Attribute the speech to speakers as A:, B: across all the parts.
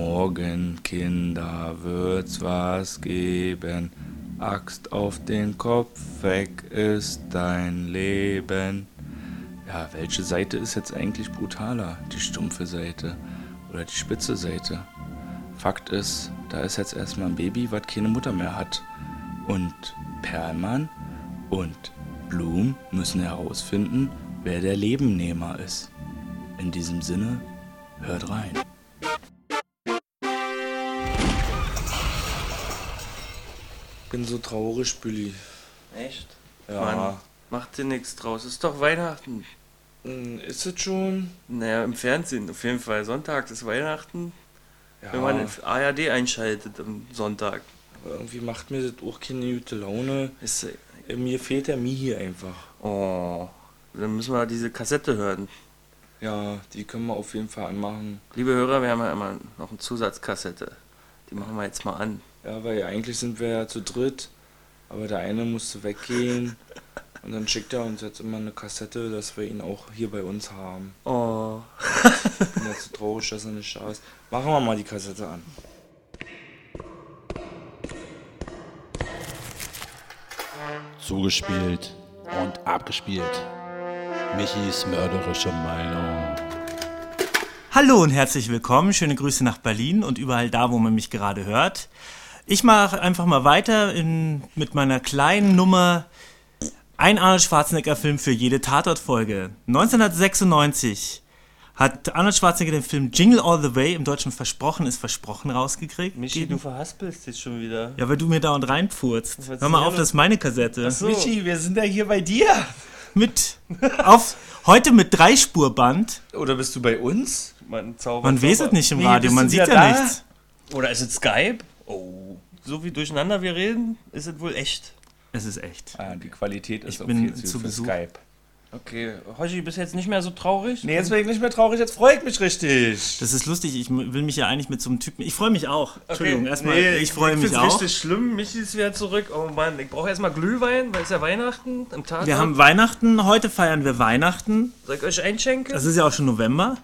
A: Morgen, Kinder, wird's was geben. Axt auf den Kopf, weg ist dein Leben. Ja, welche Seite ist jetzt eigentlich brutaler? Die stumpfe Seite oder die spitze Seite? Fakt ist, da ist jetzt erstmal ein Baby, was keine Mutter mehr hat. Und Perlmann und Blum müssen herausfinden, wer der Lebennehmer ist. In diesem Sinne, hört rein. Bin so traurig, Billy.
B: Echt?
A: Ja.
B: Mann, macht dir nichts draus. Ist doch Weihnachten.
A: Hm, Ist es schon?
B: Naja, im Fernsehen auf jeden Fall. Sonntag ist Weihnachten,
A: Ja.
B: wenn man ARD einschaltet am Sonntag.
A: aber irgendwie macht mir das auch keine gute Laune.
B: Ist,
A: Äh, Mir fehlt der Mihi einfach.
B: oh, dann müssen wir diese Kassette hören.
A: Ja, die können wir auf jeden Fall anmachen.
B: Liebe Hörer, wir haben ja immer noch eine Zusatzkassette. Die machen wir jetzt mal an.
A: Ja, weil eigentlich sind wir ja zu dritt. Aber der eine musste weggehen. Und dann schickt er uns jetzt immer eine Kassette, dass wir ihn auch hier bei uns haben.
B: Oh.
A: Ich bin jetzt so traurig, dass er nicht da ist. Machen wir mal die Kassette an.
C: Zugespielt und abgespielt. Michis mörderische Meinung.
D: Hallo und herzlich willkommen. Schöne Grüße nach Berlin und überall da, wo man mich gerade hört. Ich mache einfach mal weiter in, mit meiner kleinen Nummer. Ein Arnold Schwarzenegger-Film für jede Tatort-Folge. 1996 hat Arnold Schwarzenegger den Film Jingle All the Way im Deutschen Versprochen ist Versprochen rausgekriegt.
B: Michi, du verhaspelst dich schon wieder.
D: ja, weil du mir dauernd reinpfurzt.
B: Was ist
D: Hör mal auf, das ist meine Kassette.
B: so.
A: Michi, wir sind ja hier bei dir.
D: Mit, auf, heute mit Dreispurband.
A: Oder bist du bei uns?
B: Man, Zauber,
D: Man weiß
B: Zauber.
D: es nicht im
A: Nee,
D: Radio,
A: bist
D: man sieht ja
A: da?
D: nichts.
B: Oder ist es Skype? Oh. So wie durcheinander wir reden, ist es wohl echt.
D: Es ist echt.
A: Ah, die Qualität ist
D: Ich
A: auf
D: bin
A: jeden Fall
D: zu
A: für
D: Besuch.
A: Skype.
B: Okay, Hoshi, bist jetzt nicht mehr so traurig?
A: Nee, jetzt bin ich nicht mehr traurig, jetzt freue ich mich richtig.
D: Das ist lustig, ich will mich ja eigentlich mit so einem Typen. Ich freue mich auch. Entschuldigung, erstmal,
B: Nee,
D: ich freue mich auch.
B: richtig schlimm. Michi ist wieder zurück. Oh Mann, ich brauche erstmal Glühwein, weil es ja Weihnachten im Tag.
D: Wir haben Weihnachten, heute feiern wir Weihnachten.
B: Soll ich euch einschenken?
D: Das ist ja auch schon November.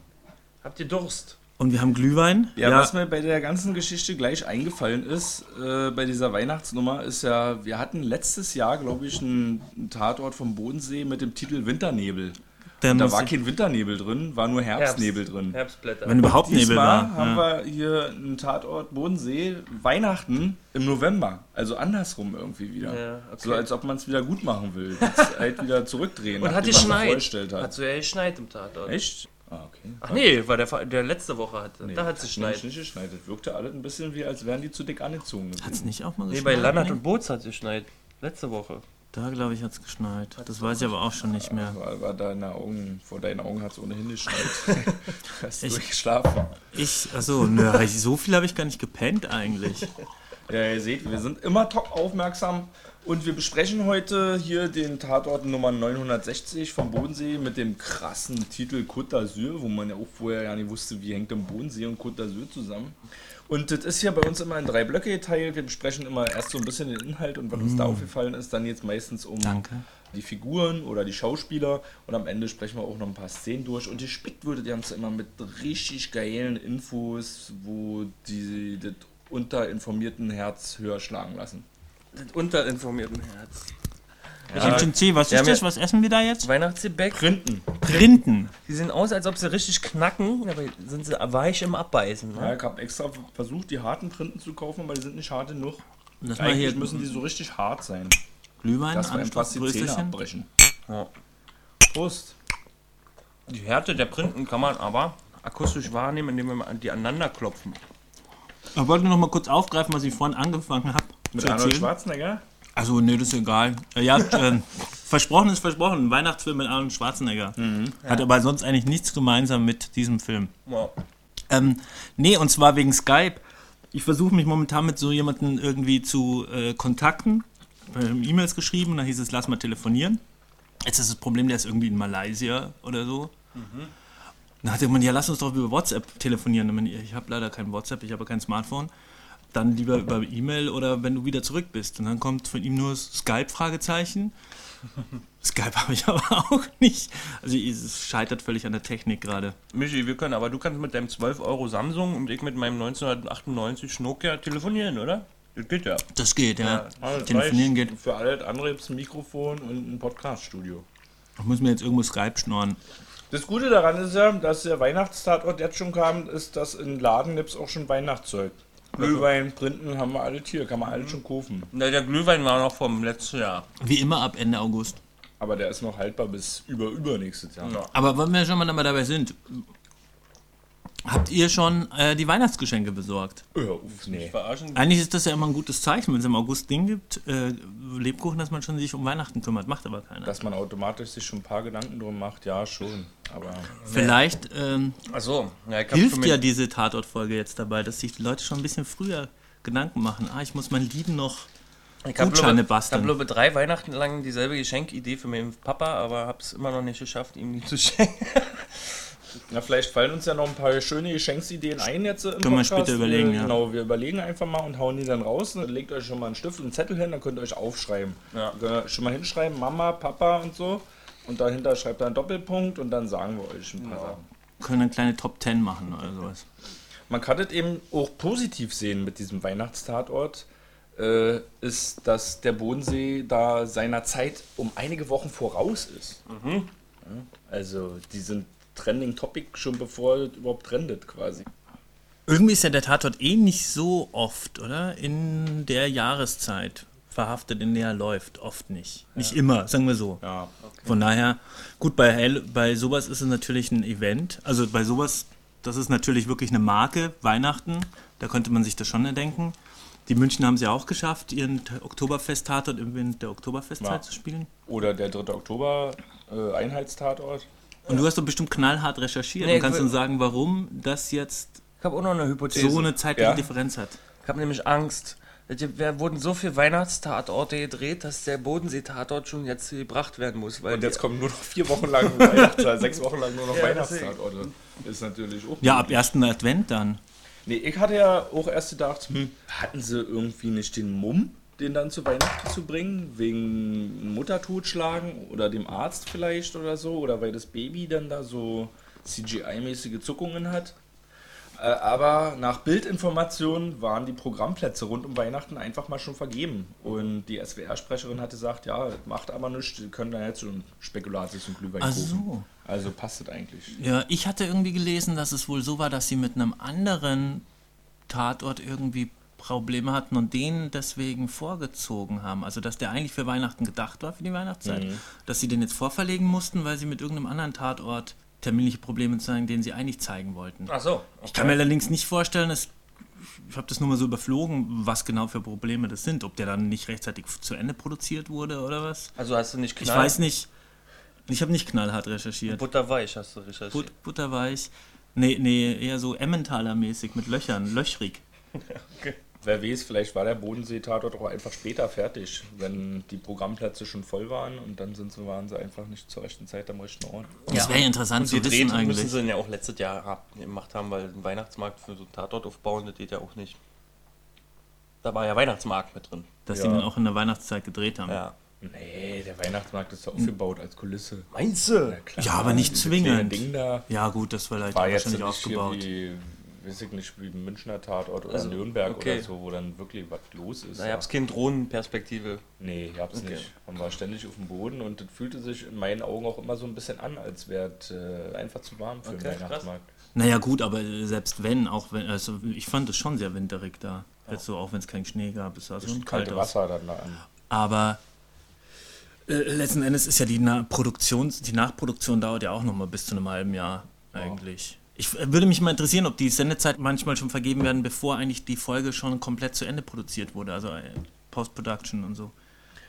B: Habt ihr Durst?
D: Und wir haben Glühwein.
A: Ja, was mir bei der ganzen Geschichte gleich eingefallen ist, äh, bei dieser Weihnachtsnummer, ist ja, wir hatten letztes Jahr, glaube ich, einen, einen Tatort vom Bodensee mit dem Titel Winternebel.
D: der
A: Da war kein Winternebel drin, war nur Herbstnebel drin.
B: Herbstblätter.
D: wenn überhaupt Nebel
A: Diesmal
D: war.
A: haben
D: ja.
A: wir hier einen Tatort Bodensee, Weihnachten im November. Also andersrum irgendwie wieder.
B: Ja, okay.
A: So als ob man es wieder gut machen will. Jetzt halt wieder zurückdrehen.
B: Und hat
A: man
B: geschneit.
A: vorgestellt
B: Hat
A: Hat.
B: so ja geschneit im Tatort.
A: Echt? Ah, okay.
B: Ach nee, war der, der letzte Woche hatte.
A: Nee,
B: da hat es
A: Nicht,
B: geschneit.
A: nicht geschneit. Das wirkte alles ein bisschen wie, als wären die zu dick angezogen. gewesen.
D: Hat's nicht auch mal
B: Nee,
D: geschneit?
B: bei Lannert
D: Nee?
B: und Boots hat es geschneit. Letzte Woche.
D: Da, glaube ich, hat's geschneit. Das weiß ich aber auch schon nicht mehr.
A: War, war deine Augen, vor deinen Augen hat es ohnehin geschneit. Hast du
D: Ich-
A: durchgeschlafen.
D: Ich, achso, nö, so viel habe ich gar nicht gepennt eigentlich.
A: Ja, ihr seht, wir sind immer top aufmerksam und wir besprechen heute hier den Tatort Nummer 960 vom Bodensee mit dem krassen Titel Côte d'Azur, wo man ja auch vorher ja nicht wusste, wie hängt denn Bodensee und Côte d'Azur zusammen. Und das ist hier bei uns immer in drei Blöcke geteilt. Wir besprechen immer erst so ein bisschen den Inhalt und was uns da aufgefallen ist, dann jetzt meistens um
D: Danke.
A: die Figuren oder die Schauspieler und am Ende sprechen wir auch noch ein paar Szenen durch und gespickt wurde das Ganze immer mit richtig geilen Infos, wo die das unterinformierten Herz höher schlagen lassen.
B: Das unterinformierten Herz.
D: Hähnchen C, was ist das?
B: ja-
D: Was essen wir da jetzt?
B: Weihnachtsgebäck.
A: Printen.
D: Printen.
B: Die sehen aus, als ob sie richtig knacken, aber sind sie weich im Abbeißen.
A: Ja,
B: Ne?
A: ich habe extra versucht, die harten Printen zu kaufen, aber die sind nicht hart genug.
D: Mal
A: Eigentlich
D: hier
A: müssen die so richtig hart sein,
D: Glühwein
A: dass wir fast die Zähne abbrechen.
B: Ja.
A: Prost.
B: Die Härte der Printen kann man aber akustisch wahrnehmen, indem wir die aneinander klopfen.
D: Ich wollte noch mal kurz aufgreifen, was ich vorhin angefangen habe
A: Mit
D: zu
A: Arnold. Schwarzenegger?
D: Also, nee, das ist egal. Ja, äh, versprochen ist versprochen. Ein Weihnachtsfilm mit Arnold Schwarzenegger. Hat aber sonst eigentlich nichts gemeinsam mit diesem Film.
B: Ja.
D: Ähm, nee, und zwar wegen Skype. Ich versuche mich momentan mit so jemandem irgendwie zu äh, kontakten. E-Mails geschrieben und dann hieß es, lass mal telefonieren. Jetzt ist das Problem, der ist irgendwie in Malaysia oder so. Dann hat jemand, ja, lass uns doch über WhatsApp telefonieren. Ich ich habe leider kein WhatsApp, ich habe kein Smartphone. Dann lieber über E-Mail oder wenn du wieder zurück bist. Und dann kommt von ihm nur Skype-Fragezeichen. Skype habe ich aber auch nicht. Also es scheitert völlig an der Technik gerade.
B: Michi, wir können, aber du kannst mit deinem 12 Euro Samsung und ich mit meinem 1998 Nokia telefonieren, oder? Das geht ja.
D: Das geht, ja.
B: Ja,
A: das
D: Telefonieren geht.
A: Für alles andere gibt es ein Mikrofon und ein Podcaststudio.
D: Ich muss mir jetzt irgendwo Skype schnorren.
A: Das Gute daran ist ja, dass der Weihnachtstatort jetzt schon kam, ist, dass in Laden gibt es auch schon Weihnachtszeug. Glühwein, Printen haben wir alles hier, kann man alles schon kaufen.
B: Na, der Glühwein war noch vom letzten Jahr.
D: Wie immer ab Ende August.
A: Aber der ist noch haltbar bis über übernächstes Jahr.
B: Ja.
D: Aber wenn wir schon mal dabei sind, habt ihr schon äh, die Weihnachtsgeschenke besorgt?
A: Ja, uff, nee.
B: Verarschen.
D: Eigentlich ist das ja immer ein gutes Zeichen, wenn es im August Ding gibt, äh, Lebkuchen, dass man schon sich um Weihnachten kümmert. Macht aber keiner.
A: Dass man automatisch sich schon ein paar Gedanken drum macht, ja schon. Aber
D: Vielleicht ähm,
B: Achso, ja,
D: hilft ja diese Tatortfolge jetzt dabei, dass sich die Leute schon ein bisschen früher Gedanken machen. Ah, ich muss mein Lied noch.
B: Ich habe
D: Gutscheine
B: glaube,
D: basteln.
B: ich hab, glaube drei Weihnachten lang dieselbe Geschenkidee für meinen Papa, aber habe es immer noch nicht geschafft, ihm die zu schenken.
A: Na, vielleicht fallen uns ja noch ein paar schöne Geschenksideen ein jetzt im
D: Können wir später überlegen, ja.
A: Genau, wir überlegen einfach mal und hauen die dann raus. Und legt euch schon mal einen Stift und einen Zettel hin, dann könnt ihr euch aufschreiben.
B: Ja.
A: Schon mal hinschreiben, Mama, Papa und so. Und dahinter schreibt ihr einen Doppelpunkt und dann sagen wir euch ein paar Sachen.
D: Können eine kleine Top 10 machen oder sowas.
A: Man kann das eben auch positiv sehen mit diesem Weihnachtstatort, äh, ist, dass der Bodensee da seiner Zeit um einige Wochen voraus ist. Ja, also die sind Trending Topic schon bevor es überhaupt trendet quasi.
D: Irgendwie ist ja der Tatort eh nicht so oft, oder? In der Jahreszeit verhaftet, in der er läuft. Oft nicht. Nicht immer, sagen wir so.
A: Ja.
D: Von daher, gut, bei, Hell, bei sowas ist es natürlich ein Event. Also bei sowas, das ist natürlich wirklich eine Marke, Weihnachten. Da könnte man sich das schon erdenken. Die München haben es ja auch geschafft, ihren Oktoberfest-Tatort im Wind der Oktoberfestzeit
A: Ja.
D: zu spielen.
A: Oder der 3. Oktober äh.
D: Und du hast doch bestimmt knallhart recherchiert
B: Nee,
D: und kannst uns sagen, warum das jetzt
B: Ich habe auch noch eine Hypothese.
D: so eine zeitliche
A: Ja.
D: Differenz hat.
B: Ich habe nämlich Angst. Es wurden so viele Weihnachtstatorte gedreht, dass der Bodensee-Tatort schon jetzt gebracht werden muss. Weil
A: Und jetzt kommen nur noch vier Wochen lang Weihnachtszeit, sechs Wochen lang nur noch
B: Ja,
A: Weihnachtstatorte. Ist natürlich auch.
D: Ja, ab ersten Advent dann.
A: Nee, ich hatte ja auch erst gedacht, hm, hatten sie irgendwie nicht den Mumm, den dann zu Weihnachten zu bringen, wegen Mutter totschlagen oder dem Arzt vielleicht oder so, oder weil das Baby dann da so CGI-mäßige Zuckungen hat. Äh, aber nach Bildinformationen waren die Programmplätze rund um Weihnachten einfach mal schon vergeben. Und die SWR-Sprecherin hatte gesagt, ja, das macht aber nichts, die können da jetzt schon Spekulatius und Glühwein
D: Ach so.
A: Also passt das eigentlich.
D: Ja, ich hatte irgendwie gelesen, dass es wohl so war, dass sie mit einem anderen Tatort irgendwie Probleme hatten und den deswegen vorgezogen haben. Also, dass der eigentlich für Weihnachten gedacht war, für die Weihnachtszeit.
A: Mhm.
D: Dass sie den jetzt vorverlegen mussten, weil sie mit irgendeinem anderen Tatort terminliche Probleme zeigen, den sie eigentlich zeigen wollten.
B: Ach so.
D: Ich kann mir allerdings nicht vorstellen, dass ich habe das nur mal so überflogen, was genau für Probleme das sind. Ob der dann nicht rechtzeitig zu Ende produziert wurde oder was.
B: Also hast du nicht
D: Ich
B: knall,
D: weiß nicht. Ich habe nicht knallhart recherchiert.
B: Butterweich hast du recherchiert.
D: But, butterweich. Nee, nee, eher so Emmentaler-mäßig mit Löchern, löchrig.
A: Wer weiß, vielleicht war der Bodensee-Tatort auch einfach später fertig, wenn die Programmplätze schon voll waren und dann sind sie, waren sie einfach nicht zur rechten Zeit am rechten Ort.
D: Das wäre interessant
B: Und
D: zu wissen
B: Drehten müssen
D: eigentlich.
B: sie ja auch letztes Jahr gemacht haben, weil ein Weihnachtsmarkt für so einen Tatort aufbauen, das geht ja auch nicht. Da war ja Weihnachtsmarkt mit drin.
D: Dass
A: Ja.
D: die den auch in der Weihnachtszeit gedreht haben.
B: Ja.
A: Nee, der Weihnachtsmarkt ist ja aufgebaut als Kulisse.
B: Meinst du?
A: Klar,
D: Ja, aber nicht zwingend.
A: Ding da
D: Ja, gut, das war,
A: war jetzt
D: wahrscheinlich
A: nicht hier
D: aufgebaut.
A: wie, weiß ich nicht, wie ein Münchner Tatort oder
B: Also,
A: Nürnberg
B: okay.
A: oder so, wo dann wirklich was los ist.
B: Da gab es keine Drohnenperspektive.
A: Nee, ich hab's
B: Okay.
A: nicht. Man war ständig auf dem Boden und das fühlte sich in meinen Augen auch immer so ein bisschen an, als wäre es äh, einfach zu warm für
B: Okay,
A: den Weihnachtsmarkt.
D: Naja, gut, aber selbst wenn, auch wenn, also ich fand es schon sehr winterig da. Jetzt so, auch wenn es keinen Schnee gab, es sah
A: Das
D: schon kalt
A: kalte
D: aus.
A: Wasser dann da an.
D: Aber äh, letzten Endes ist ja die Na Produktion, die Nachproduktion dauert ja auch noch mal bis zu einem halben Jahr eigentlich. Ich äh, würde mich mal interessieren, ob die Sendezeit manchmal schon vergeben werden, bevor eigentlich die Folge schon komplett zu Ende produziert wurde, also äh, Post-Production und so.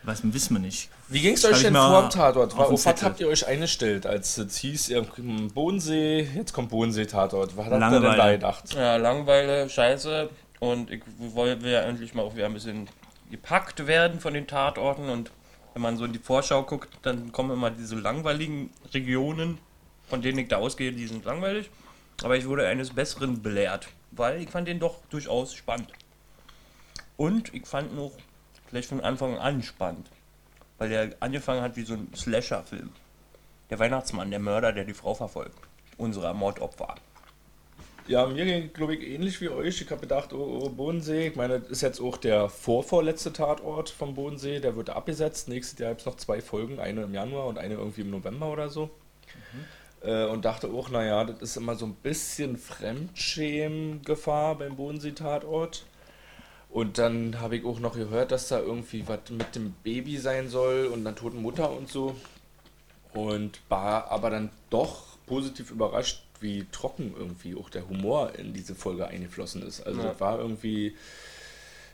D: Weiß man, wissen wir nicht.
A: Wie ging es euch denn vor dem Tatort?
D: auf
A: was
D: Zettel.
A: habt ihr euch eingestellt, als es hieß, ihr Bodensee, jetzt kommt Bodensee-Tatort? Was habt ihr denn da gedacht?
B: Ja, Langeweile, Scheiße. Und ich will ja endlich mal auch wieder ein bisschen gepackt werden von den Tatorten. Und wenn man so in die Vorschau guckt, dann kommen immer diese langweiligen Regionen, von denen ich da ausgehe, die sind langweilig. Aber ich wurde eines Besseren belehrt, weil ich fand den doch durchaus spannend. Und ich fand ihn auch gleich von Anfang an spannend. weil der angefangen hat wie so ein Slasher-Film. Der Weihnachtsmann, der Mörder, der die Frau verfolgt. Unserer Mordopfer.
A: Ja, mir ging, glaube ich, ähnlich wie euch. Ich habe gedacht, oh, oh, Bodensee. Ich meine, das ist jetzt auch der vorvorletzte Tatort vom Bodensee. Der wird abgesetzt. Nächstes Jahr gibt es noch zwei Folgen. Eine im Januar und eine irgendwie im November oder so. Äh, und dachte auch, naja, das ist immer so ein bisschen Fremdschämen-Gefahr beim Bodensee-Tatort. Und dann habe ich auch noch gehört, dass da irgendwie was mit dem Baby sein soll und einer toten Mutter und so. Und war aber dann doch positiv überrascht, wie trocken irgendwie auch der Humor in diese Folge eingeflossen ist. Also
B: Ja.
A: das war irgendwie,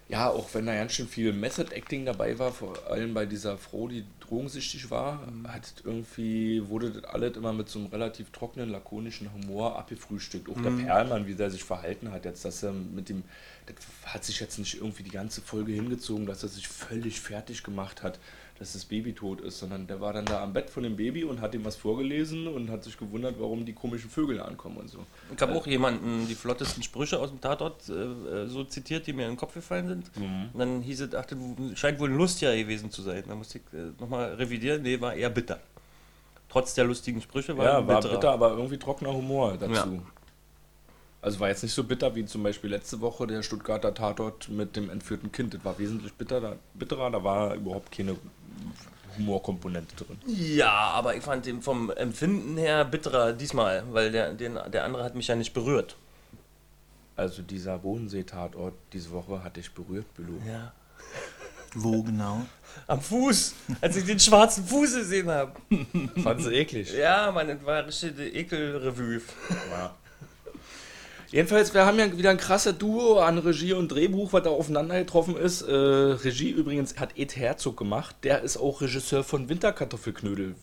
A: ja, auch wenn da ganz schön viel Method Acting dabei war, vor allem bei dieser Frau, die drogensüchtig war, hat es irgendwie, wurde das alles immer mit so einem relativ trockenen, lakonischen Humor abgefrühstückt. Auch der Perlmann, wie der sich verhalten hat, jetzt, dass er mit dem, das hat sich jetzt nicht irgendwie die ganze Folge hingezogen, dass er sich völlig fertig gemacht hat, dass das Baby tot ist, sondern der war dann da am Bett von dem Baby und hat ihm was vorgelesen und hat sich gewundert, warum die komischen Vögel ankommen und so.
B: Ich habe auch jemanden die flottesten Sprüche aus dem Tatort äh, so zitiert, die mir in den Kopf gefallen sind. Und dann hieß es, ach, das scheint wohl ein lustiger gewesen zu sein. Da musste ich äh, nochmal revidieren. Nee, war eher bitter. Trotz der lustigen Sprüche war
A: Ja,
B: ein
A: war
B: bitterer.
A: bitter, aber irgendwie trockener Humor dazu.
B: Ja.
A: Also war jetzt nicht so bitter wie zum Beispiel letzte Woche der Stuttgarter Tatort mit dem entführten Kind. Das war wesentlich bitterer, bitterer da war überhaupt keine Humorkomponente drin.
B: Ja, aber ich fand den vom Empfinden her bitterer diesmal, weil der, den, der andere hat mich ja nicht berührt.
A: Also dieser Bodensee-Tatort diese Woche hatte ich berührt, Bülow.
B: Ja.
D: Wo genau?
B: Am Fuß, als ich den schwarzen Fuß gesehen habe.
A: Fand sie eklig.
B: Ja, man, das war richtig eine Ekelrevue.
A: Ja. Jedenfalls, wir haben ja wieder ein krasses Duo an Regie und Drehbuch, was da aufeinander getroffen ist. Äh, Regie übrigens hat Ed Herzog gemacht. Der ist auch Regisseur von Winterkartoffelknödel.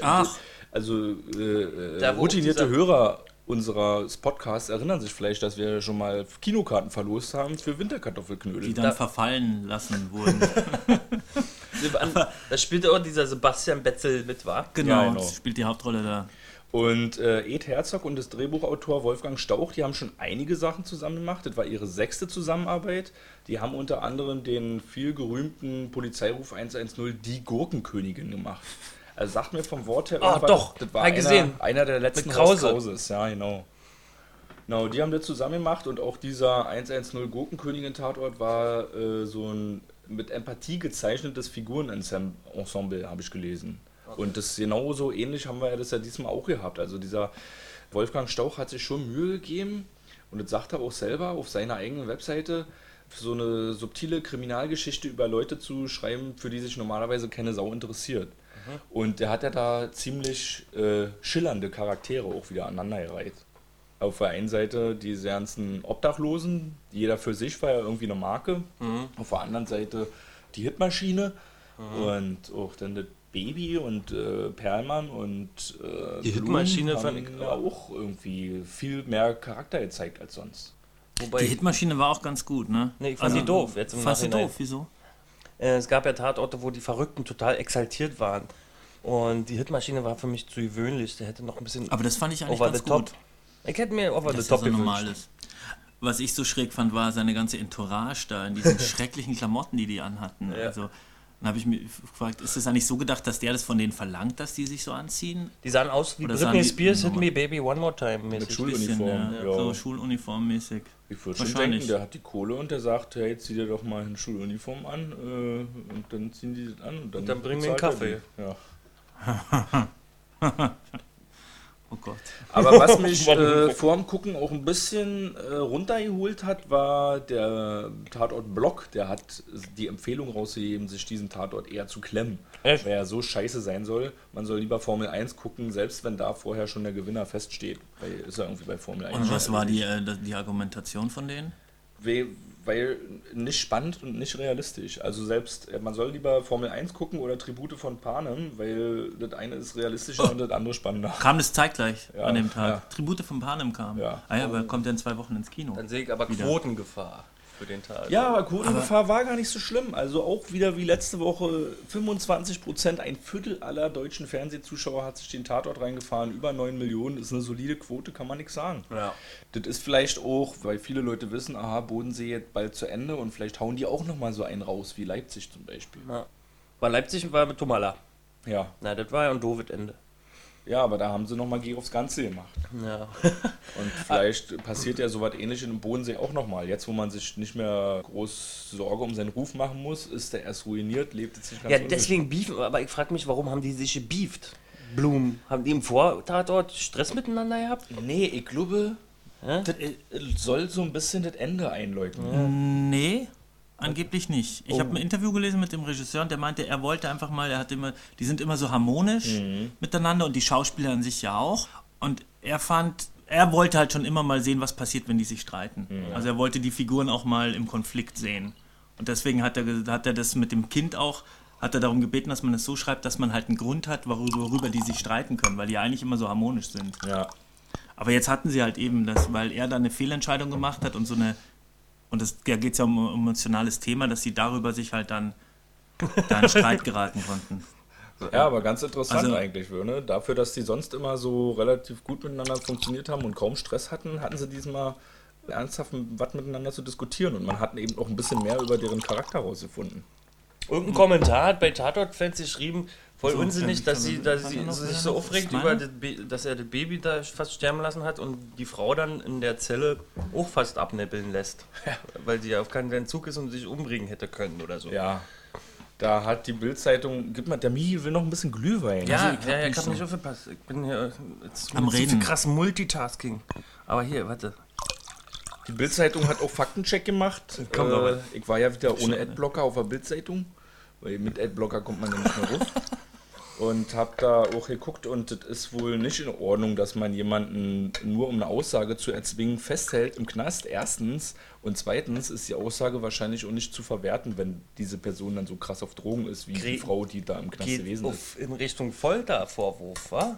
D: Ach.
A: Also äh, äh, routinierte Hörer unseres Podcasts erinnern sich vielleicht, dass wir schon mal Kinokarten verlost haben für Winterkartoffelknödel.
D: Die dann
B: Da-
D: verfallen lassen wurden.
B: Da spielt auch dieser Sebastian Betzel mit, war?
D: genau,
A: Ja, genau.
D: das spielt die Hauptrolle da.
A: Und äh, Ed Herzog und das Drehbuchautor Wolfgang Stauch, die haben schon einige Sachen zusammen gemacht. Das war ihre sechste Zusammenarbeit. Die haben unter anderem den viel gerühmten Polizeiruf 110 Die Gurkenkönigin gemacht. Also sagt mir vom Wort her,
B: Ah, doch,
A: das war einer,
B: gesehen.
A: einer der letzten
B: Mit Krause.
A: Krauses. Ja, genau. Genau, die haben das zusammen gemacht und auch dieser 110 Gurkenkönigin-Tatort war äh, so ein mit Empathie gezeichnetes Figurenensemble, habe ich gelesen. Und das genauso ähnlich haben wir ja das ja diesmal auch gehabt. Also dieser Wolfgang Stauch hat sich schon Mühe gegeben und das sagt er auch selber auf seiner eigenen Webseite, so eine subtile Kriminalgeschichte über Leute zu schreiben, für die sich normalerweise keine Sau interessiert. Und der hat ja da ziemlich äh, schillernde Charaktere auch wieder aneinandergereiht. Auf der einen Seite diese ganzen Obdachlosen, jeder für sich war ja irgendwie eine Marke. Auf der anderen Seite die Hitmaschine und auch dann das Baby und äh, Perlmann und äh,
B: Die Hitmaschine
A: haben
B: fand ich
A: auch irgendwie viel mehr Charakter gezeigt als sonst.
B: Wobei,
D: Die Hitmaschine war auch ganz gut, ne?
B: Nee, ich fand die doof, jetzt im
D: du
B: Nachhinein.
D: doof, wieso?
B: äh, es gab ja Tatorte, wo die Verrückten total exaltiert waren. Und die Hitmaschine war für mich zu gewöhnlich. Der hätte noch ein bisschen
D: Aber das fand ich eigentlich
B: over
D: ganz
B: the top.
D: gut.
B: Ich hätte mir over
D: dass
B: the top
D: so normal
B: gewünscht.
D: Was ich so schräg fand, war seine ganze Entourage da in diesen schrecklichen Klamotten, die die anhatten.
B: Ja.
D: Also, dann habe ich mich gefragt, ist es eigentlich so gedacht, dass der das von denen verlangt, dass die sich so anziehen?
B: Die sahen aus wie
D: Oder
B: Britney Spears Hit Me Baby One More Time mäßig.
A: Mit Schuluniform.
D: ja,
A: ja.
D: So Schuluniformmäßig.
A: Ich würde schon denken, der hat die Kohle und der sagt, hey, zieh dir doch mal eine Schuluniform an äh, und dann ziehen die das an und dann,
B: Und dann bringen wir einen Kaffee.
A: Ja.
D: Oh Gott.
A: Aber was mich äh, vorm Gucken auch ein bisschen äh, runtergeholt hat, war der Tatort Block. Der hat die Empfehlung rausgegeben, sich diesen Tatort eher zu klemmen.
B: Echt?
A: Weil er so scheiße sein soll. Man soll lieber Formel 1 gucken, selbst wenn da vorher schon der Gewinner feststeht. Weil ist er irgendwie bei Formel 1.
D: Und was war die, äh, die Argumentation von denen?
A: We- Weil nicht spannend und nicht realistisch. Also selbst, äh, man soll lieber Formel 1 gucken oder Tribute von Panem, weil das eine ist realistischer und das andere spannender.
D: Kam das zeitgleich
A: Ja,
D: an dem Tag?
A: ja.
D: Tribute von Panem kam.
A: Ja.
D: Ah ja, aber kommt ja in zwei Wochen ins Kino.
B: Dann sehe ich aber
D: Wieder.
B: Quotengefahr für den Tag.
A: Ja, aber Quotengefahr war gar nicht so schlimm. Also auch wieder wie letzte Woche 25 Prozent, ein Viertel aller deutschen Fernsehzuschauer hat sich den Tatort reingefahren. Über 9 Millionen ist eine solide Quote, kann man nichts sagen.
B: Ja.
A: Das ist vielleicht auch, weil viele Leute wissen, aha, Bodensee jetzt bald zu Ende und vielleicht hauen die auch nochmal so einen raus, wie Leipzig zum Beispiel.
B: Ja. Bei Leipzig war mit Tomala.
A: Ja.
B: Na, das war ja ein doofes Ende.
A: Ja, aber da haben sie nochmal Geh aufs Ganze gemacht.
B: Ja.
A: Und vielleicht passiert ja sowas ähnliches im Bodensee auch nochmal. Jetzt, wo man sich nicht mehr groß Sorge um seinen Ruf machen muss, ist der erst ruiniert, lebt jetzt nicht ganz
B: Ja, deswegen beefen, aber ich frage mich, warum haben die sich gebieft? Blumen. Haben die im Vortatort Stress miteinander gehabt?
A: Nee, ich glaube,
B: Hä?
A: das äh, soll so ein bisschen das Ende einläuten.
D: Nee, angeblich nicht. Ich habe ein Interview gelesen mit dem Regisseur und der meinte, er wollte einfach mal, er hat immer, die sind immer so harmonisch miteinander und die Schauspieler an sich ja auch. Und er fand, er wollte halt schon immer mal sehen, was passiert, wenn die sich streiten. Also er wollte die Figuren auch mal im Konflikt sehen. Und deswegen hat er, hat er das mit dem Kind auch, hat er darum gebeten, dass man es so schreibt, dass man halt einen Grund hat, worüber worüber die sich streiten können, weil die eigentlich immer so harmonisch sind.
A: Ja.
D: Aber jetzt hatten sie halt eben das, weil er da eine Fehlentscheidung gemacht hat und so eine, und das, da geht es ja um ein emotionales Thema, dass sie darüber sich halt dann da in Streit geraten konnten.
A: Ja, aber ganz interessant
D: Also-
A: eigentlich, ne? Dafür, dass die sonst immer so relativ gut miteinander funktioniert haben und kaum Stress hatten, hatten sie diesmal ernsthaft was miteinander zu diskutieren und man hat eben auch ein bisschen mehr über deren Charakter rausgefunden.
B: Irgendein Kommentar hat bei Tatort-Fans geschrieben, voll
D: So,
B: unsinnig, dass, sie, dass sie sich so aufregt, über das dass er das Baby da fast sterben lassen hat und die Frau dann in der Zelle auch fast abnippeln lässt. Weil sie ja auf keinen Entzug ist und sich umbringen hätte können oder so.
A: Ja. Da hat die Bildzeitung, gib mal, der Michi will noch ein bisschen Glühwein.
B: Ja,
D: Also, ich hab
B: ja, ja, ich
D: nicht
B: hab
D: so-
B: nicht aufgepasst. Ich bin hier jetzt
D: Am Reden.
B: krass Multitasking. Aber hier, warte.
A: Die Bildzeitung hat auch Faktencheck gemacht.
B: Kommt
A: äh, ich war ja wieder ohne Adblocker auf der Bildzeitung, weil mit Adblocker kommt man ja nicht mehr rauf. Und hab da auch geguckt und es ist wohl nicht in Ordnung, dass man jemanden nur um eine Aussage zu erzwingen festhält im Knast, erstens. Und zweitens ist die Aussage wahrscheinlich auch nicht zu verwerten, wenn diese Person dann so krass auf Drogen ist, wie die
B: Gre-
A: Frau, die da im Knast
B: Geht
A: gewesen ist.
B: auf, in Richtung Foltervorwurf, wa?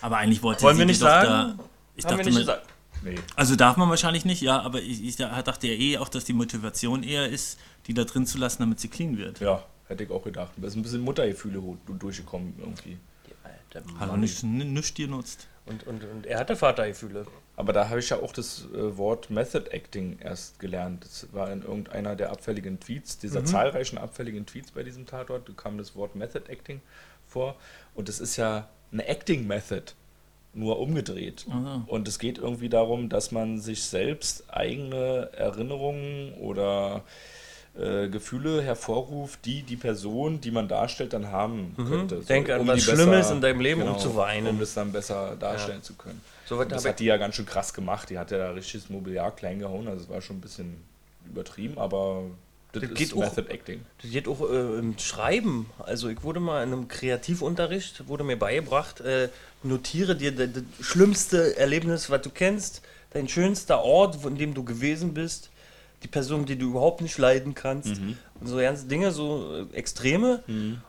D: Aber eigentlich wollte
B: Wollen
D: sie
B: wir
D: die
B: nicht
D: doch
B: sagen?
D: Da, ich
B: Haben wir
D: dachte
B: nicht
D: mir,
B: gesagt.
A: Nee.
D: also darf man wahrscheinlich nicht, ja, aber ich, ich dachte ja eh auch, dass die Motivation eher ist, die da drin zu lassen, damit sie clean wird.
A: Ja, hätte ich auch gedacht. Da ist ein bisschen Muttergefühle durchgekommen irgendwie.
B: Alter
D: Hat er
B: Mann.
D: nicht, nichts genutzt.
B: Und, und, und er hatte Vatergefühle.
A: Aber da habe ich ja auch das äh, Wort Method Acting erst gelernt. Das war in irgendeiner der abfälligen Tweets, dieser zahlreichen abfälligen Tweets bei diesem Tatort, da kam das Wort Method Acting vor. Und das ist ja eine Acting Method, nur umgedreht.
D: Aha.
A: Und es geht irgendwie darum, dass man sich selbst eigene Erinnerungen oder äh, Gefühle hervorruft, die die Person, die man darstellt, dann haben könnte. So,
B: Denk an
A: um
B: was Schlimmes in deinem Leben, um
A: genau,
B: zu weinen.
A: Um das dann besser darstellen zu können.
B: So
A: das hat die ja ganz schön krass gemacht. Die hat ja da richtiges Mobiliar klein gehauen. Also es war schon ein bisschen übertrieben, aber das,
B: Das
A: ist
B: geht auch-
A: Method Acting.
B: Das geht auch äh, im Schreiben. Also ich wurde mal in einem Kreativunterricht, wurde mir beigebracht, äh, notiere dir das schlimmste Erlebnis, was du kennst, dein schönster Ort, in dem du gewesen bist, die Person, die du überhaupt nicht leiden kannst. Und so ganze Dinge, so äh, Extreme.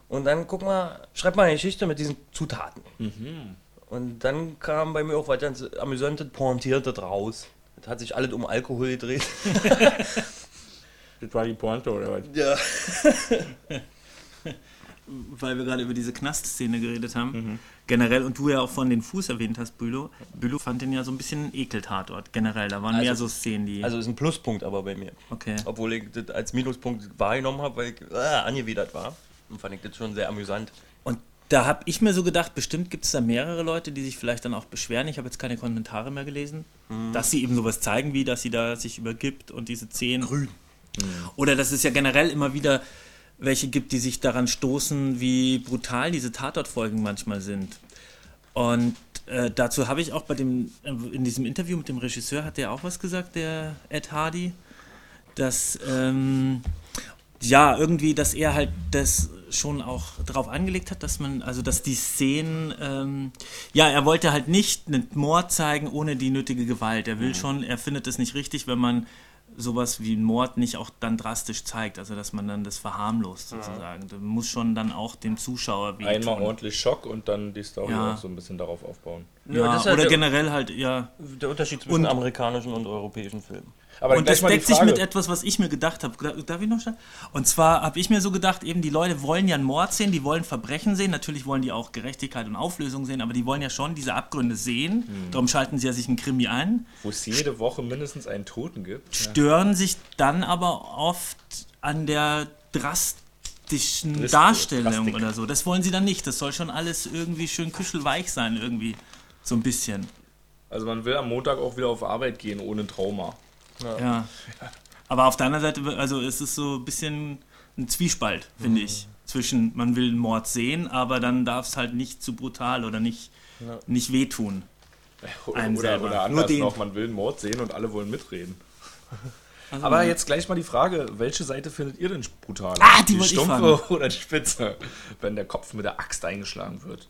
B: Und dann guck mal, schreib mal eine Geschichte mit diesen Zutaten. Und dann kam bei mir auch weiter ins amüsante, pointierte raus. Das hat sich alles um Alkohol gedreht.
A: Das war die Pointe, oder was?
B: Ja.
D: weil wir gerade über diese Knastszene geredet haben,
B: Mhm.
D: generell, und du ja auch von den Fuß erwähnt hast, Bülow, Bülow fand den ja so ein bisschen ein Ekeltatort, generell, da waren
B: Also-
D: mehr so Szenen, die...
B: Also ist ein Pluspunkt aber bei mir.
D: okay.
B: Obwohl ich das als Minuspunkt wahrgenommen habe, weil ich äh, angewidert war. Und fand ich das schon sehr amüsant.
D: Und da habe ich mir so gedacht, bestimmt gibt es da mehrere Leute, die sich vielleicht dann auch beschweren. Ich habe jetzt keine Kommentare mehr gelesen,
B: Mhm.
D: dass sie eben sowas zeigen, wie dass sie da sich übergibt und diese Szenen. Grün. Oder dass es ja generell immer wieder welche gibt, die sich daran stoßen, wie brutal diese Tatortfolgen manchmal sind. Und äh, dazu habe ich auch bei dem, äh, in diesem Interview mit dem Regisseur, hat der auch was gesagt, der Ed Hardy, dass, ähm, ja, irgendwie, dass er halt das schon auch darauf angelegt hat, dass man, also dass die Szenen, ähm, ja, er wollte halt nicht einen Mord zeigen ohne die nötige Gewalt. Er will schon, er findet es nicht richtig, wenn man sowas wie Mord nicht auch dann drastisch zeigt, also dass man dann das verharmlost sozusagen. Da muss schon dann auch dem Zuschauer wehtun.
A: Einmal ordentlich Schock und dann die Story
D: Ja.
A: auch so ein bisschen darauf aufbauen.
D: Ja,
B: das ist halt
D: oder
B: der-
D: generell halt, ja.
B: Der Unterschied zwischen
D: Und-
B: amerikanischen und europäischen Filmen.
A: Aber
D: und das deckt sich mit etwas, was ich mir gedacht habe. Darf- ich noch schnell? Und zwar habe ich mir so gedacht, eben die Leute wollen ja einen Mord sehen, die wollen Verbrechen sehen, natürlich wollen die auch Gerechtigkeit und Auflösung sehen, aber die wollen ja schon diese Abgründe sehen.
A: Hm.
D: Darum schalten sie ja sich einen Krimi ein,
A: Wo es jede Woche mindestens einen Toten gibt.
D: stören sich dann aber oft an der optischen
A: Drist-
D: Darstellung
A: Drastik.
D: oder so. Das wollen sie dann nicht. Das soll schon alles irgendwie schön küchelweich sein, irgendwie. So ein bisschen.
A: Also man will am Montag auch wieder auf Arbeit gehen ohne Trauma.
D: Ja. Aber auf der anderen Seite, also es ist so ein bisschen ein Zwiespalt, finde ich. Zwischen, man will einen Mord sehen, aber dann darf es halt nicht zu brutal oder nicht, nicht wehtun.
A: Oder,
D: Einem
A: oder,
D: selber.
A: oder
D: Nur
A: anders
D: den.
A: noch, man will einen Mord sehen und alle wollen mitreden.
D: Also,
A: Aber jetzt gleich mal die Frage, welche Seite findet ihr denn brutaler?
D: Ah, die
A: die stumpfe oder die spitze? Wenn der Kopf mit der Axt eingeschlagen wird.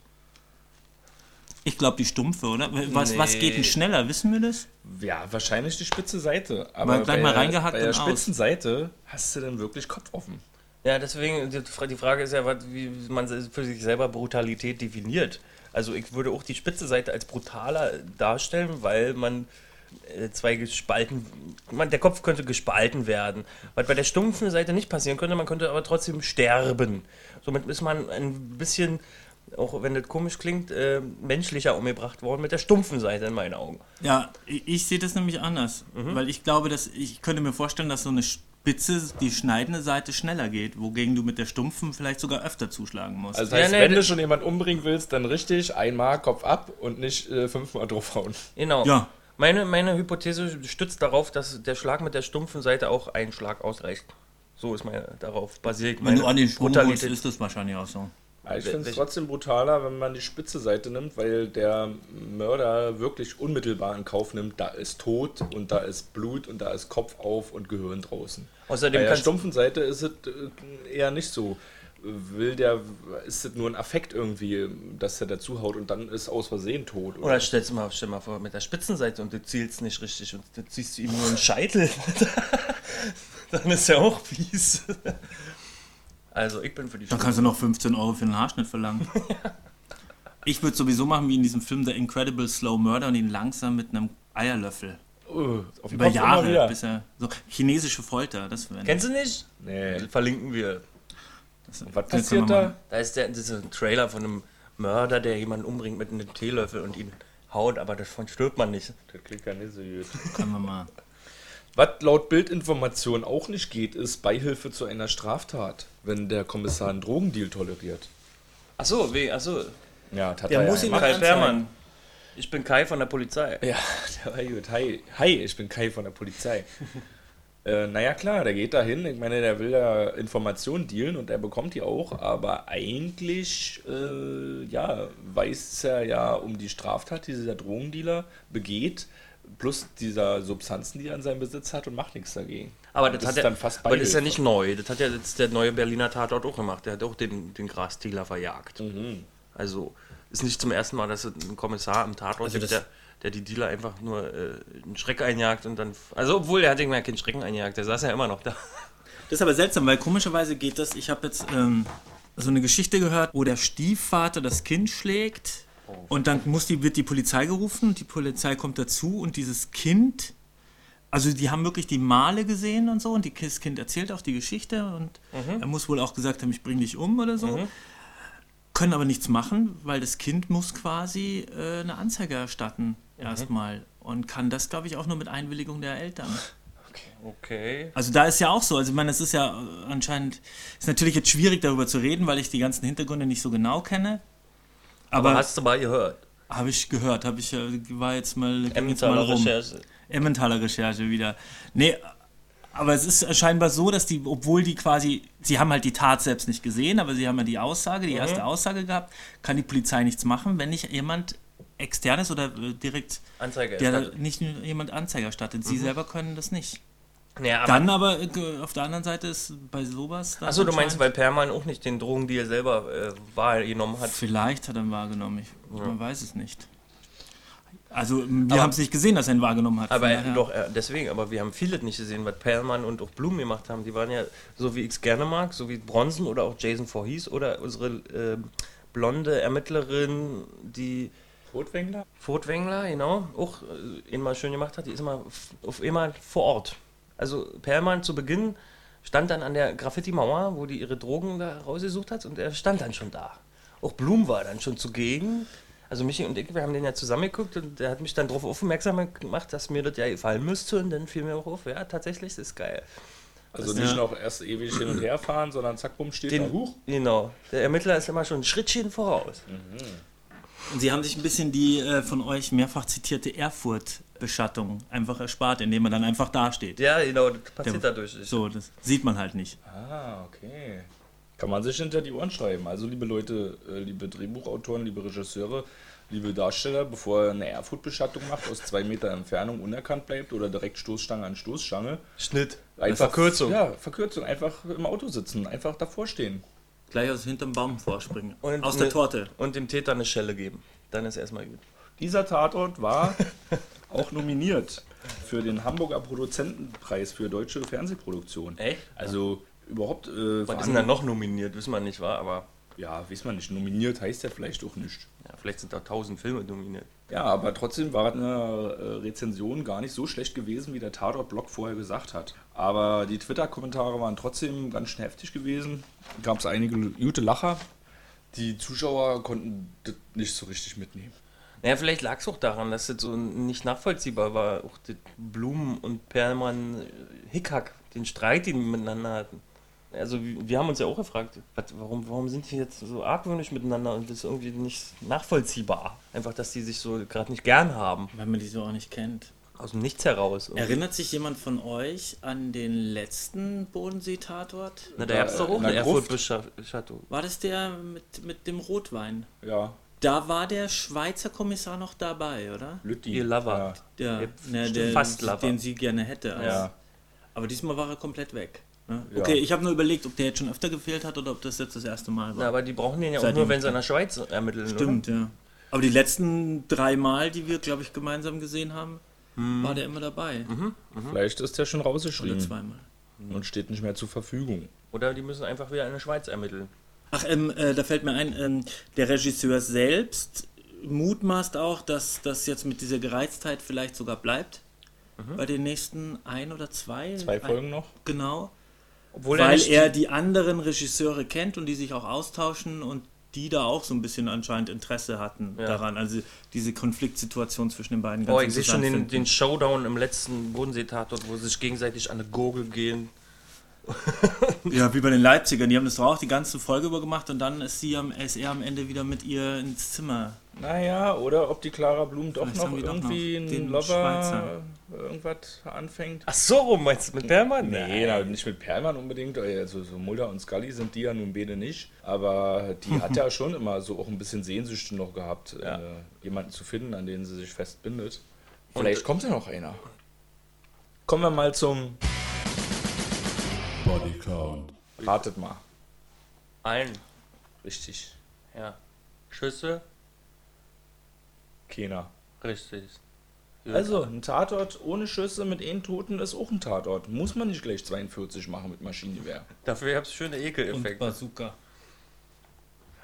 D: Ich glaube, die stumpfe, oder? Was, was
B: Nee.
D: geht denn schneller? Wissen wir das?
A: Ja, wahrscheinlich die spitze Seite. Aber
D: Mal gleich
A: bei
D: mal
A: der-
D: reingehackt
A: Bei der
D: und aus.
A: spitzen Seite hast du dann wirklich Kopf offen.
B: Ja, deswegen, die Fra- die Frage ist ja, was- wie man für sich selber Brutalität definiert. Also ich würde auch die spitze Seite als brutaler darstellen, weil man äh, zwei gespalten, man, der Kopf könnte gespalten werden. Was bei der stumpfen Seite nicht passieren könnte, man könnte aber trotzdem sterben. Somit ist man ein bisschen, auch wenn das komisch klingt, äh, menschlicher umgebracht worden mit der stumpfen Seite in meinen Augen.
D: Ja, ich, ich sehe das nämlich anders.
A: Mhm.
D: Weil ich glaube, dass ich könnte mir vorstellen, dass so eine spitze, die schneidende Seite schneller geht, wogegen du mit der stumpfen vielleicht sogar öfter zuschlagen musst.
A: Also
B: Ja,
A: heißt,
B: nee,
A: wenn du
B: das-
A: schon jemanden umbringen willst, dann richtig einmal Kopf ab und nicht äh, fünfmal draufhauen.
B: Genau.
D: Ja.
B: Meine, meine Hypothese stützt darauf, dass der Schlag mit der stumpfen Seite auch ein Schlag ausreicht. So ist meine, darauf basiert
D: Wenn du an den Schwung holst, ist das wahrscheinlich auch so.
A: Aber ich finde es trotzdem brutaler, wenn man die spitze Seite nimmt, weil der Mörder wirklich unmittelbar in Kauf nimmt, da ist Tod und da ist Blut und da ist Kopf auf und Gehirn draußen.
B: Außerdem
A: Bei der stumpfen Seite ist es äh, eher nicht so. Will der, ist es nur ein Affekt irgendwie, dass er dazu haut und dann ist aus Versehen tot.
B: Oder stellst du mal, stell mal vor, mit der Spitzenseite und du zielst nicht richtig und du ziehst ihm nur einen Scheitel. Dann ist ja auch fies. Also ich bin für die
D: Dann kannst du noch 15 Euro für einen Haarschnitt verlangen. Ich würde sowieso machen wie in diesem Film The Incredible Slow Murder und ihn langsam mit einem Eierlöffel.
A: Uh,
D: Über Jahre, bis er. So, chinesische Folter, das wäre.
B: Kennst du nicht?
A: Nee.
B: Verlinken wir.
D: das-
A: Was
D: das können
A: passiert
D: wir
A: da?
D: machen.
B: Da ist, der, das ist ein Trailer von einem Mörder, der jemanden umbringt mit einem Teelöffel und ihn haut, aber davon stirbt man nicht.
A: Das klingt ja nicht so gut.
D: Können wir mal.
A: Was laut Bildinformation auch nicht geht, ist Beihilfe zu einer Straftat, wenn der Kommissar einen Drogendeal toleriert.
B: Achso, wie, achso.
A: Ja, das hat
D: Der
A: er
D: muss
A: ja
D: ihn.
B: Kai. Permann. Ich bin Kai von der Polizei.
A: Ja, der war gut. Hi, hi, ich bin Kai von der Polizei. äh, naja, klar, der geht da hin. Ich meine, der will da Informationen dealen und er bekommt die auch, aber eigentlich, äh, ja, weiß er ja um die Straftat, die dieser Drogendealer begeht, plus dieser Substanzen, die er in seinem Besitz hat und macht nichts dagegen.
B: Aber das,
A: Das
B: hat
A: ist
B: ja,
A: dann fast
B: aber das ist ja nicht neu. Das hat ja jetzt der neue Berliner Tatort auch gemacht. Der hat auch den, den Grasdealer verjagt.
A: Mhm.
B: Also ist nicht zum ersten Mal, dass es einen Kommissar im Tatort
D: Also
B: gibt, der, der die Dealer einfach nur äh, einen Schreck einjagt und dann. Also obwohl er hat irgendwann keinen Schrecken einjagt, der saß ja immer noch da.
D: Das ist aber seltsam, weil komischerweise geht das. Ich habe jetzt ähm, so eine Geschichte gehört, wo der Stiefvater das Kind schlägt und dann muss die, wird die Polizei gerufen und die Polizei kommt dazu und dieses Kind, also die haben wirklich die Male gesehen und so und die, das Kind erzählt auch die Geschichte und er muss wohl auch gesagt haben, ich bring dich um oder so. Können aber nichts machen, weil das Kind muss quasi äh, eine Anzeige erstatten erstmal und kann das, glaube ich, auch nur mit Einwilligung der Eltern.
B: Okay.
D: Also da ist ja auch so, also ich meine, es ist ja äh, anscheinend, ist natürlich jetzt schwierig darüber zu reden, weil ich die ganzen Hintergründe nicht so genau kenne.
B: Aber,
D: Aber,
B: hast du mal gehört?
D: habe ich gehört, habe ich, äh, war jetzt mal, ging jetzt mal
B: Emmentaler. Recherche.
D: Emmentaler Recherche wieder. Nee, aber es ist scheinbar so, dass die, obwohl die quasi, sie haben halt die Tat selbst nicht gesehen, aber sie haben ja die Aussage, die erste Aussage gehabt, kann die Polizei nichts machen, wenn nicht jemand externes oder äh, direkt,
B: Anzeige
D: der
B: erstattet.
D: nicht nur jemand Anzeige erstattet. Sie selber können das nicht.
B: Naja, aber
D: Dann aber äh, auf der anderen Seite ist bei sowas. dann
B: Achso, du meinst, weil Perman auch nicht den Drogendeal selber äh, wahrgenommen hat.
D: Vielleicht hat er ihn wahrgenommen, ich, man weiß es nicht. Also wir haben es nicht gesehen, dass er ihn wahrgenommen hat.
B: Aber äh, doch, äh, deswegen, aber wir haben vieles nicht gesehen, was Perlmann und auch Blum gemacht haben. Die waren ja, so wie ich es gerne mag, so wie Bronson oder auch Jason Voorhees oder unsere ähm, blonde Ermittlerin, die
A: Rotwängler?
B: Furtwängler, genau, auch äh, immer schön gemacht hat, die ist immer auf immer vor Ort. Also Perlmann zu Beginn stand dann an der Graffiti-Mauer, wo die ihre Drogen da rausgesucht hat und er stand dann schon da. Auch Blum war dann schon zugegen. Also Michi und ich, wir haben den ja zusammengeguckt und der hat mich dann darauf aufmerksam gemacht, dass mir das ja gefallen müsste und dann fiel mir auch auf, ja, tatsächlich, das ist geil.
A: Also
D: Ja.
A: nicht noch erst ewig hin und her fahren, sondern zack, bumm, steht
B: Den,
A: da. Huch.
B: Genau. Der Ermittler ist immer schon ein Schrittchen voraus.
D: Und sie haben sich ein bisschen die äh, von euch mehrfach zitierte Erfurt-Beschattung einfach erspart, indem man dann einfach dasteht.
B: Ja, genau, das passiert
D: Der-
B: dadurch nicht.
D: So, das sieht man halt nicht.
A: Ah, okay. Kann man sich hinter die Ohren schreiben. Also, liebe Leute, äh, liebe Drehbuchautoren, liebe Regisseure, liebe Darsteller, bevor er eine Erfurt-Beschattung macht, aus zwei Meter Entfernung unerkannt bleibt oder direkt Stoßstange an Stoßstange.
B: Schnitt.
A: Einfach,
B: Verkürzung.
A: Ja, Verkürzung. Einfach im Auto sitzen, einfach davor stehen.
D: Gleich aus hinterm Baum vorspringen.
B: Und
D: aus der
B: ne-
D: Torte.
B: Und dem Täter eine Schelle geben. Dann ist erstmal gut.
A: Dieser Tatort war auch nominiert für den Hamburger Produzentenpreis für deutsche Fernsehproduktion.
B: Echt?
A: Also überhaupt. Äh,
B: Was ist denn da noch nominiert? Wissen wir nicht, war, aber
A: Ja, weiß man nicht. Nominiert heißt ja vielleicht auch nicht.
B: ja, vielleicht sind da tausend Filme nominiert.
A: Ja, aber trotzdem war eine äh, Rezension gar nicht so schlecht gewesen, wie der Tatort-Blog vorher gesagt hat. Aber die Twitter-Kommentare waren trotzdem ganz schön heftig gewesen. Gab es einige gute Lacher. Die Zuschauer konnten das nicht so richtig mitnehmen.
B: Naja, vielleicht lag es auch daran, dass das so nicht nachvollziehbar war. Auch das Blumen und Perlmann äh, Hickhack, den Streit, den die miteinander hatten. Also wir haben uns ja auch gefragt, warum, warum sind die jetzt so argwöhnisch miteinander und das ist irgendwie nicht nachvollziehbar. Einfach, dass die sich so gerade nicht gern haben.
D: Weil man die so auch nicht kennt.
B: Aus dem Nichts heraus. irgendwie.
D: Erinnert sich jemand von euch an den letzten Bodensee-Tatort?
B: Na, da gab es doch auch eine. Erfurt-Beschattung.
D: War das der mit, mit dem Rotwein?
A: Ja,
D: Da war der Schweizer Kommissar noch dabei, oder?
A: Lütti.
B: Ihr Lover.
A: Ja.
D: Ja,
B: Ja,
D: ne, der,
B: fast Lover.
D: den sie gerne hätte. als-
A: Ja.
D: Aber diesmal war er komplett weg. Ne?
A: Ja.
D: Okay, ich habe nur überlegt, ob der jetzt schon öfter gefehlt hat oder ob das jetzt das erste Mal war.
B: Na, aber die brauchen den ja auch
D: Seitdem-
B: nur, wenn sie in der Schweiz ermitteln.
D: Stimmt, ja. Aber die letzten drei Mal, die wir, glaube ich, gemeinsam gesehen haben, war der immer dabei.
A: Vielleicht ist der schon
D: Oder
A: rausgeschrieben
D: zweimal.
A: und steht nicht mehr zur Verfügung.
B: Oder? Oder die müssen einfach wieder in der Schweiz ermitteln.
D: Ach, ähm, äh, da fällt mir ein, ähm, der Regisseur selbst mutmaßt auch, dass das jetzt mit dieser Gereiztheit vielleicht sogar bleibt. Bei den nächsten ein oder zwei.
A: Zwei
D: Ein-
A: Folgen noch?
D: Genau.
B: Obwohl
D: weil
B: nicht-
D: er die anderen Regisseure kennt und die sich auch austauschen und die da auch so ein bisschen anscheinend Interesse hatten
B: Ja.
D: daran. Also diese Konfliktsituation zwischen den beiden
B: Oh, ich sehe schon den, den Showdown im letzten Bodensee-Tatort, wo sie sich gegenseitig an eine Gurgel gehen.
D: Ja, wie bei den Leipzigern. Die haben das doch auch die ganze Folge über gemacht und dann ist, sie am, ist er am Ende wieder mit ihr ins Zimmer.
A: Naja, oder ob die Clara Blum doch
D: Vielleicht
A: noch
D: haben die doch
A: irgendwie
D: noch
A: einen
D: den
A: Lover
D: Schweizer.
A: irgendwas anfängt.
B: Ach so, rum meinst du mit Perlmann?
A: Nee, na, nicht mit Perlmann unbedingt. Also so Mulder und Scully sind die ja nun beide nicht. Aber die hat ja schon immer so auch ein bisschen Sehnsüchte noch gehabt,
B: Ja.
A: äh, jemanden zu finden, an den sie sich festbindet. Vielleicht kommt ja noch einer. Kommen wir mal zum
C: Bodycount.
A: Ratet mal.
B: Ein,
A: Richtig.
B: ja. Schüsse,
A: Keiner.
B: richtig.
A: Also, ein Tatort ohne Schüsse mit einen Toten ist auch ein Tatort. Muss man nicht gleich 42 machen mit Maschinengewehr.
B: Dafür gab es schöne
D: Und
B: Ekeleffekte.
D: Bazooka.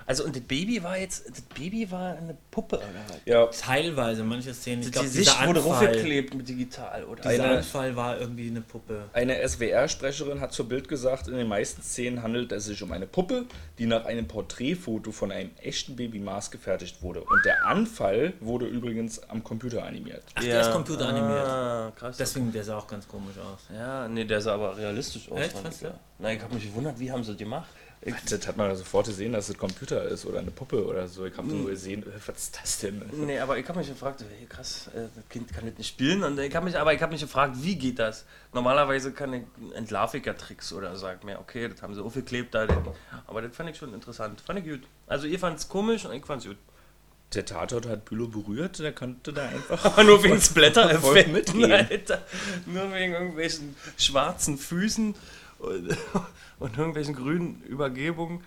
B: Also, und das Baby war jetzt, das Baby war eine Puppe, oder was?
A: Ja,
D: Teilweise, manche Szenen. Ich
B: Die
D: glaube,
B: Sicht
D: dieser
B: wurde
D: Anfall,
B: hochgeklebt mit digital, oder?
D: dieser
A: Eine-
D: Anfall war irgendwie eine Puppe.
A: Eine SWR-Sprecherin hat zur Bild gesagt, in den meisten Szenen handelt es sich um eine Puppe, die nach einem Porträtfoto von einem echten Baby maßgefertigt wurde. Und der Anfall wurde übrigens am Computer animiert.
D: Ach, der ist computeranimiert.
B: Ah, krass.
D: Deswegen, der sah auch ganz komisch aus.
B: ja, nee, der sah aber realistisch aus.
D: Echt?
B: fand ich, ja. Nein, ich habe mich gewundert, wie haben sie das gemacht?
A: Das hat man sofort gesehen, dass es Computer ist oder eine Puppe oder so. Ich habe nur gesehen, äh, was ist das denn?
B: nee, aber ich habe mich gefragt, hey, krass, äh, das Kind kann das nicht spielen. Und ich habe mich, aber ich habe mich gefragt, wie geht das? Normalerweise kann ich entlarve ich ja Tricks oder sag mir, okay, das haben sie aufgeklebt da. Aber das fand ich schon interessant. Fand ich gut. Also ihr fand es komisch und ich fand es gut.
A: Der Tatort hat Bülow berührt, der konnte da einfach.
B: Aber nur wegen Splatter
A: Voll mitgehen.
B: Alter. Nur wegen irgendwelchen schwarzen Füßen und, und irgendwelchen grünen Übergebungen.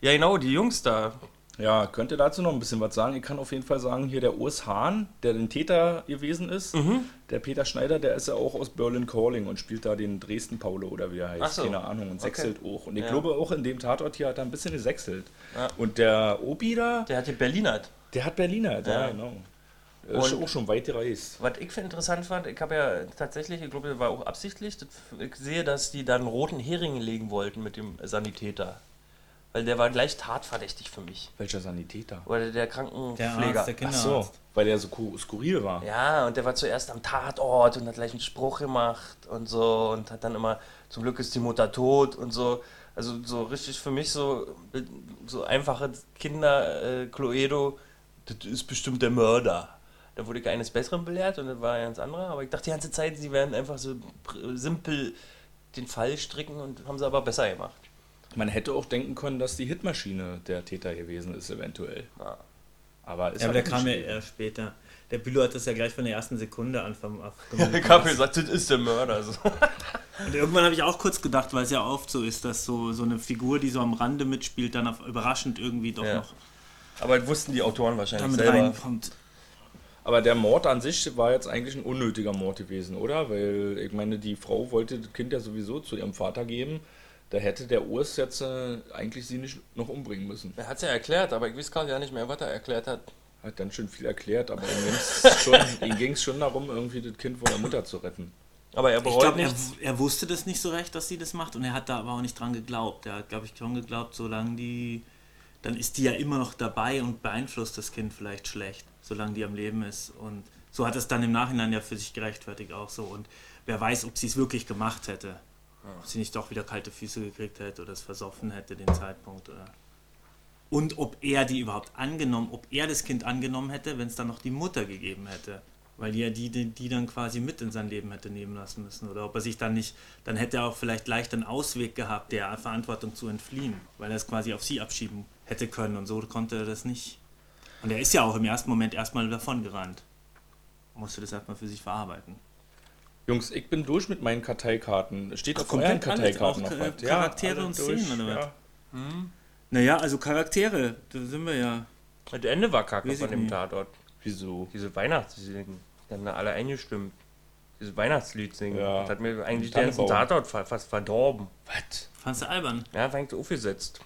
B: Ja, genau, die Jungs da.
A: Ja, könnt ihr dazu noch ein bisschen was sagen? Ich kann auf jeden Fall sagen, hier der Urs Hahn, der den Täter gewesen ist,
B: Mhm.
A: der Peter Schneider, der ist ja auch aus Berlin Calling und spielt da den Dresden Paulo oder wie er heißt,
B: so.
A: keine Ahnung, und sechselt auch. Und ich
B: Ja.
A: glaube auch in dem Tatort hier hat er ein bisschen gesechselt.
B: Ja.
A: Und der Obi da,
B: Der hat hier Berlinert.
A: der hat Berliner, ja,
B: Ja.
A: genau. Er ist
B: Und-
A: auch schon weit gereist.
B: Was ich für interessant fand, ich habe ja tatsächlich, ich glaube, das war auch absichtlich, das, ich sehe, dass die dann roten Hering legen wollten mit dem Sanitäter. weil der war gleich tatverdächtig für mich.
A: Welcher Sanitäter?
B: Oder der
D: Der
B: Krankenpfleger.
D: Arzt, der
A: Ach so, weil der so ku- skurril war.
B: Ja, und der war zuerst am Tatort und hat gleich einen Spruch gemacht und so und hat dann immer, zum Glück ist die Mutter tot und so. Also so richtig für mich so, so einfache Kinder, äh, Cluedo, das ist bestimmt der Mörder. Da wurde ich eines Besseren belehrt und das war ein ganz anderer, aber ich dachte die ganze Zeit, sie werden einfach so simpel den Fall stricken und haben sie aber besser gemacht.
A: Man hätte auch denken können, dass die Hitmaschine der Täter gewesen ist, eventuell.
B: Ja.
A: Aber ist
D: Ja, aber
A: halt
D: der kam ja erst später. Der Bülow hat das ja gleich von der ersten Sekunde an vom
B: Ich habe gesagt, das ist der Mörder.
D: Und irgendwann habe ich auch kurz gedacht, weil es ja oft so ist, dass so, so eine Figur, die so am Rande mitspielt, dann auf, überraschend irgendwie doch
B: Ja.
D: noch
B: Aber das wussten die Autoren wahrscheinlich
D: damit
B: selber.
D: reinkommt.
A: Aber der Mord an sich war jetzt eigentlich ein unnötiger Mord gewesen, oder? Weil ich meine, die Frau wollte das Kind ja sowieso zu ihrem Vater geben. Da hätte der Urs jetzt äh, eigentlich sie nicht noch umbringen müssen.
B: Er hat es ja erklärt, aber ich weiß gar nicht mehr, was er erklärt hat.
A: Hat dann schon viel erklärt, aber ihm ging's schon, ihm ging es schon darum, irgendwie das Kind vor der Mutter zu retten.
B: Aber er
D: Ich
B: bereut
D: glaube, er,
B: nichts.
D: er wusste das nicht so recht, dass sie das macht und er hat da aber auch nicht dran geglaubt. Er hat, glaube ich, schon geglaubt, solange die, dann ist die ja immer noch dabei und beeinflusst das Kind vielleicht schlecht, solange die am Leben ist. Und so hat es dann im Nachhinein ja für sich gerechtfertigt auch so. Und wer weiß, ob sie es wirklich gemacht hätte. Ob sie nicht doch wieder kalte Füße gekriegt hätte oder es versoffen hätte, den Zeitpunkt. Oder. Und ob er die überhaupt angenommen, ob er das Kind angenommen hätte, wenn es dann noch die Mutter gegeben hätte. Weil die ja die, die, die dann quasi mit in sein Leben hätte nehmen lassen müssen. Oder ob er sich dann nicht, dann hätte er auch vielleicht leicht einen Ausweg gehabt, der Verantwortung zu entfliehen, weil er es quasi auf sie abschieben hätte können. Und so konnte er das nicht. Und er ist ja auch im ersten Moment erstmal davon gerannt. Musste das erstmal für sich verarbeiten.
A: Jungs, ich bin durch mit meinen Karteikarten. Steht auf
D: komplett
A: euren
D: alles,
A: Karteikarten
D: auch
A: noch?
D: Charaktere
A: alle
D: und
A: durch,
D: Szenen, oder was?
A: ja.
D: Naja, also Charaktere, da sind wir ja.
B: Das Ende war kacke
D: Weiß
B: von
D: ich
B: dem
D: nicht.
B: Tatort.
A: Wieso?
B: Diese Weihnachtslieder. Die haben da alle eingestimmt. Dieses Weihnachtslied singen.
A: Ja.
B: Das hat mir eigentlich den ganzen. Tatort fa- fast verdorben.
A: Was?
D: Fandst du albern?
B: Ja, war eigentlich aufgesetzt.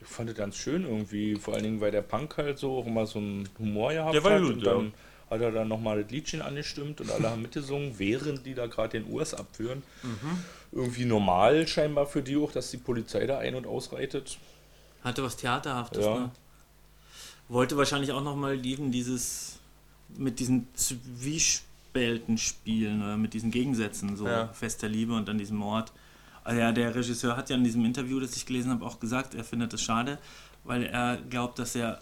A: Ich fand das ganz schön irgendwie, vor allen Dingen, weil der Punk halt so auch immer so einen Humor gehabt
B: Der war
A: hat.
B: gut,
A: und
B: ja.
A: dann hat er dann nochmal das Liedchen angestimmt und alle haben mitgesungen, während die da gerade den Urs abführen.
B: Mhm.
A: Irgendwie normal scheinbar für die auch, dass die Polizei da ein- und ausreitet.
D: Hatte was Theaterhaftes,
A: Ja.
D: ne? Wollte wahrscheinlich auch nochmal eben dieses mit diesen Zwiespälten spielen oder mit diesen Gegensätzen, so
B: Ja.
D: fester Liebe und dann diesem Mord. Also ja, der Regisseur hat ja in diesem Interview, das ich gelesen habe, auch gesagt, er findet es schade, weil er glaubt, dass er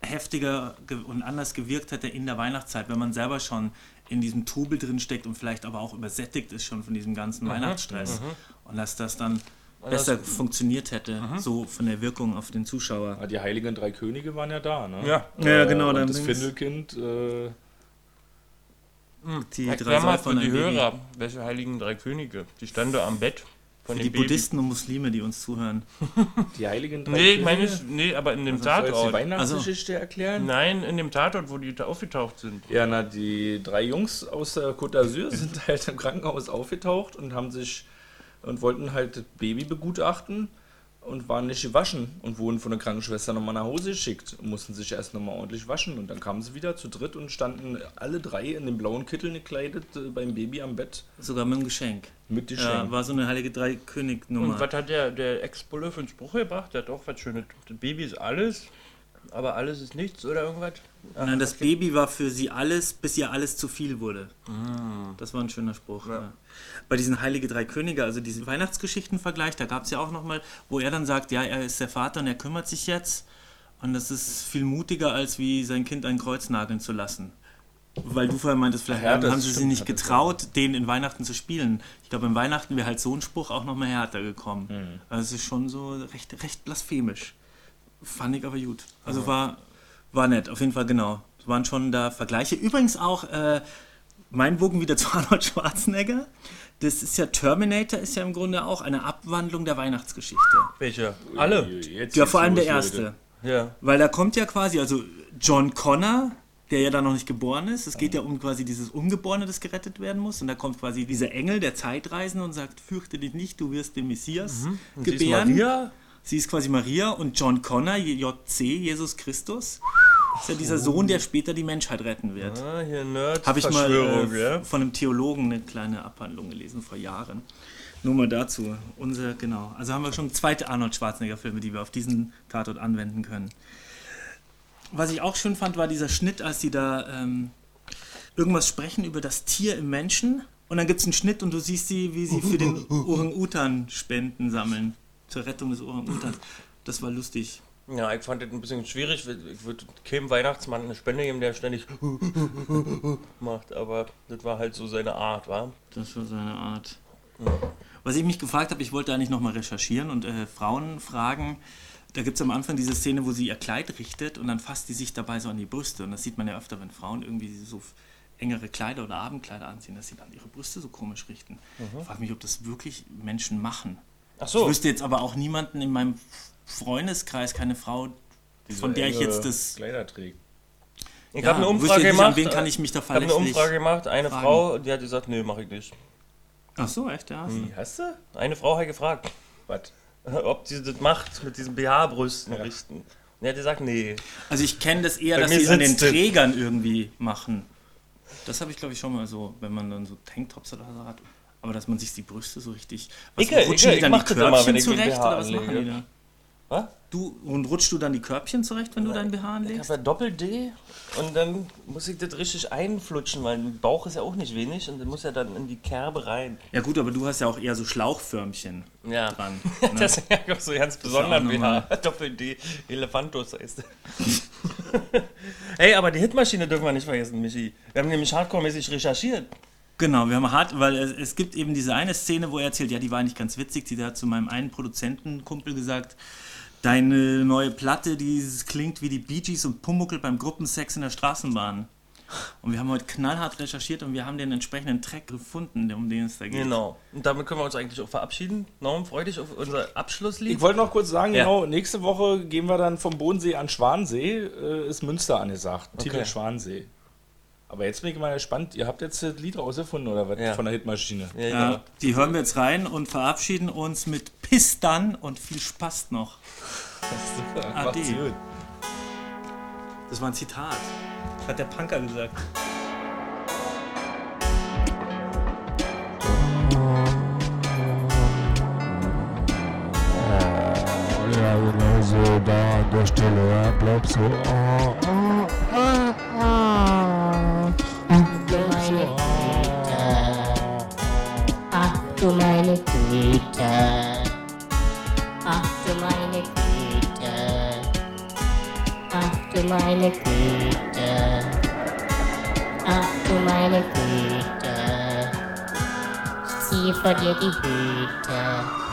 D: heftiger ge- und anders gewirkt hätte in der Weihnachtszeit, wenn man selber schon in diesem Trubel drin steckt und vielleicht aber auch übersättigt ist schon von diesem ganzen Weihnachtsstress. Und dass das dann besser funktioniert hätte, so von der Wirkung auf den Zuschauer.
A: Ah, Die Heiligen Drei Könige waren ja da, ne?
B: Ja.
D: Ja, genau,
A: Und
D: dann
A: das Findelkind, äh,
D: Die
B: Erklär mal
D: Säufer
B: für die
D: ein Baby.
B: Hörer, welche heiligen drei Könige. Die standen da am Bett von
D: Für die
B: Baby.
D: Buddhisten und Muslime, die uns zuhören.
A: die Heiligen Drei
B: Nee,
A: Könige.
B: meine, nee, aber in dem
A: Soll jetzt die
B: Tatort.
A: Weihnachtsgeschichte erklären?
B: Nein, in dem Tatort, wo die da aufgetaucht sind.
A: Ja, na, die drei Jungs aus der Côte d'Azur sind halt im Krankenhaus aufgetaucht und haben sich und wollten halt das Baby begutachten und waren nicht gewaschen und wurden von der Krankenschwester nochmal nach Hause geschickt und mussten sich erst nochmal ordentlich waschen und dann kamen sie wieder zu dritt und standen alle drei in den blauen Kittel gekleidet äh, beim Baby am Bett
D: Sogar mit einem Geschenk.
A: mit die
D: Ja, war so eine heilige
B: Und
D: Drei-König-Nummer.
B: was hat der, der Ex-Bulle für einen Spruch gebracht? Der hat auch was Schönes. Das Baby ist alles, aber alles ist nichts oder irgendwas.
D: Nein, das Baby war für sie alles, bis ihr alles zu viel wurde. Das war ein schöner Spruch. Ja. Bei diesen Heilige Drei Könige, also diesen Weihnachtsgeschichten-Vergleich, da gab es ja auch nochmal, wo er dann sagt, ja, er ist der Vater und er kümmert sich jetzt. Und das ist viel mutiger, als wie sein Kind ein Kreuz nageln zu lassen. Weil du vorher meintest, vielleicht
A: Ja,
D: haben sie sich nicht getraut, den in Weihnachten zu spielen. Ich glaube, in Weihnachten wäre halt so ein Spruch auch noch mal härter gekommen.
A: Mhm.
D: Also es ist schon so recht, recht blasphemisch. Fand ich aber gut. Also war, war nett, auf jeden Fall genau. Es waren schon da Vergleiche. Übrigens auch äh, mein Bogen wieder zu Arnold Schwarzenegger. Das ist ja Terminator, ist ja im Grunde auch eine Abwandlung der Weihnachtsgeschichte.
B: Welche? Alle.
A: Jetzt
D: Ja, vor allem der erste.
B: Ja.
D: Weil da kommt ja quasi, also John Connor, der ja da noch nicht geboren ist. Es geht ja um quasi dieses Ungeborene, das gerettet werden muss. Und da kommt quasi dieser Engel, der Zeitreisende und sagt, fürchte dich nicht, du wirst den Messias
B: Mhm. Und sie ist
D: gebären.
B: Maria?
D: Sie ist quasi Maria und John Connor, JC, Jesus Christus. ist ja dieser Sohn, der später die Menschheit retten wird.
B: Ah, hier Nerd.
D: Habe ich mal äh,
B: ja?
D: von einem Theologen eine kleine Abhandlung gelesen vor Jahren. Nur mal dazu. Unser, genau. Also haben wir schon zweite Arnold Schwarzenegger-Filme, die wir auf diesen Tatort anwenden können. Was ich auch schön fand, war dieser Schnitt, als die da ähm, irgendwas sprechen über das Tier im Menschen. Und dann gibt es einen Schnitt und du siehst sie, wie sie für den Orang-Utan Spenden sammeln. Zur Rettung des Orang-Utans. Das war lustig.
B: Ja, ich fand das ein bisschen schwierig. Ich würde keinem Weihnachtsmann eine Spende geben, der ständig macht, aber das war halt so seine Art, war.
D: Das war seine Art. Was ich mich gefragt habe, ich wollte eigentlich nochmal recherchieren und äh, Frauen fragen. Da gibt es am Anfang diese Szene, wo sie ihr Kleid richtet und dann fasst die sich dabei so an die Brüste. Und das sieht man ja öfter, wenn Frauen irgendwie so engere Kleider oder Abendkleider anziehen, dass sie dann ihre Brüste so komisch richten. Ich frage mich, ob das wirklich Menschen machen.
B: Ach
D: Ich
B: so.
D: wüsste jetzt aber auch niemanden in meinem Freundeskreis, keine Frau, von der ich jetzt das.
A: Kleider trägt.
B: Ich
D: Ja,
B: habe eine Umfrage
D: nicht,
B: gemacht.
D: Wen kann ich mich da
B: ich habe eine. Umfrage gemacht. Eine
D: fragen?
B: Frau, die hat gesagt, nee, mache ich nicht.
D: Ach so, echt, ja.
B: Hm.
A: Wie hast du?
B: Eine Frau hat gefragt,
A: Was?
B: ob sie das macht mit diesen BH-Brüsten
A: Ja.
B: richten. Und er hat gesagt, nee.
D: Also ich kenne das eher,
B: Bei
D: dass sie an den
B: es.
D: Trägern irgendwie machen. Das habe ich, glaube ich, schon mal so, wenn man dann so Tanktops oder so hat. Aber dass man sich die Brüste so richtig... Was,
B: Ich-
D: rutschen die
B: ich
D: dann die
B: das immer,
D: Körbchen
B: den
D: zurecht
B: BH
D: oder was machen die da?
B: Was?
D: Du, und rutschst du dann die Körbchen zurecht, wenn du deinen BH
B: Ich habe
D: anlegst?
B: ja Doppel-D und dann muss ich das richtig einflutschen, weil ein Bauch ist ja auch nicht wenig und dann muss ja dann in die Kerbe rein.
D: Ja gut, aber du hast ja auch eher so Schlauchförmchen
B: Ja.
D: dran.
B: Das
D: Ne?
B: ist ja auch so ganz
D: nochmal-
B: BH. Doppel-D, Elefantus heißt Ey, aber die Hitmaschine dürfen wir nicht vergessen, Michi. Wir haben nämlich hardcore-mäßig recherchiert.
D: Genau, wir haben hart, weil es, es gibt eben diese eine Szene, wo er erzählt, ja, die war nicht ganz witzig. Sie hat zu meinem einen Produzentenkumpel gesagt, deine neue Platte, die klingt wie die Bee Gees und Pumuckel beim Gruppensex in der Straßenbahn. Und wir haben heute knallhart recherchiert und wir haben den entsprechenden Track gefunden, um den es da geht.
B: Genau. Und damit können wir uns eigentlich auch verabschieden. Norm, freu dich auf unser Abschlusslied.
A: Ich wollte noch kurz sagen,
B: Ja.
A: genau, nächste Woche gehen wir dann vom Bodensee an Schwansee, äh, ist Münster angesagt. Titel
B: Okay.
A: Schwansee. Aber jetzt bin ich mal gespannt, ihr habt jetzt das Lied rausgefunden oder was
B: Ja.
A: von der Hitmaschine?
B: ja,
D: Ja,
B: genau.
D: die hören wir jetzt rein und verabschieden uns mit Piss dann und viel Spaß noch. Ade.
A: gut.
D: Das war ein Zitat. Hat der Punker gesagt.
E: Ja, genau so, da an der Stelle, ja, bleib so, ah, ah,
F: Güte, ach du meine Güte, ach du meine Güte, ach du meine Güte, ich zieh vor dir die Hüte.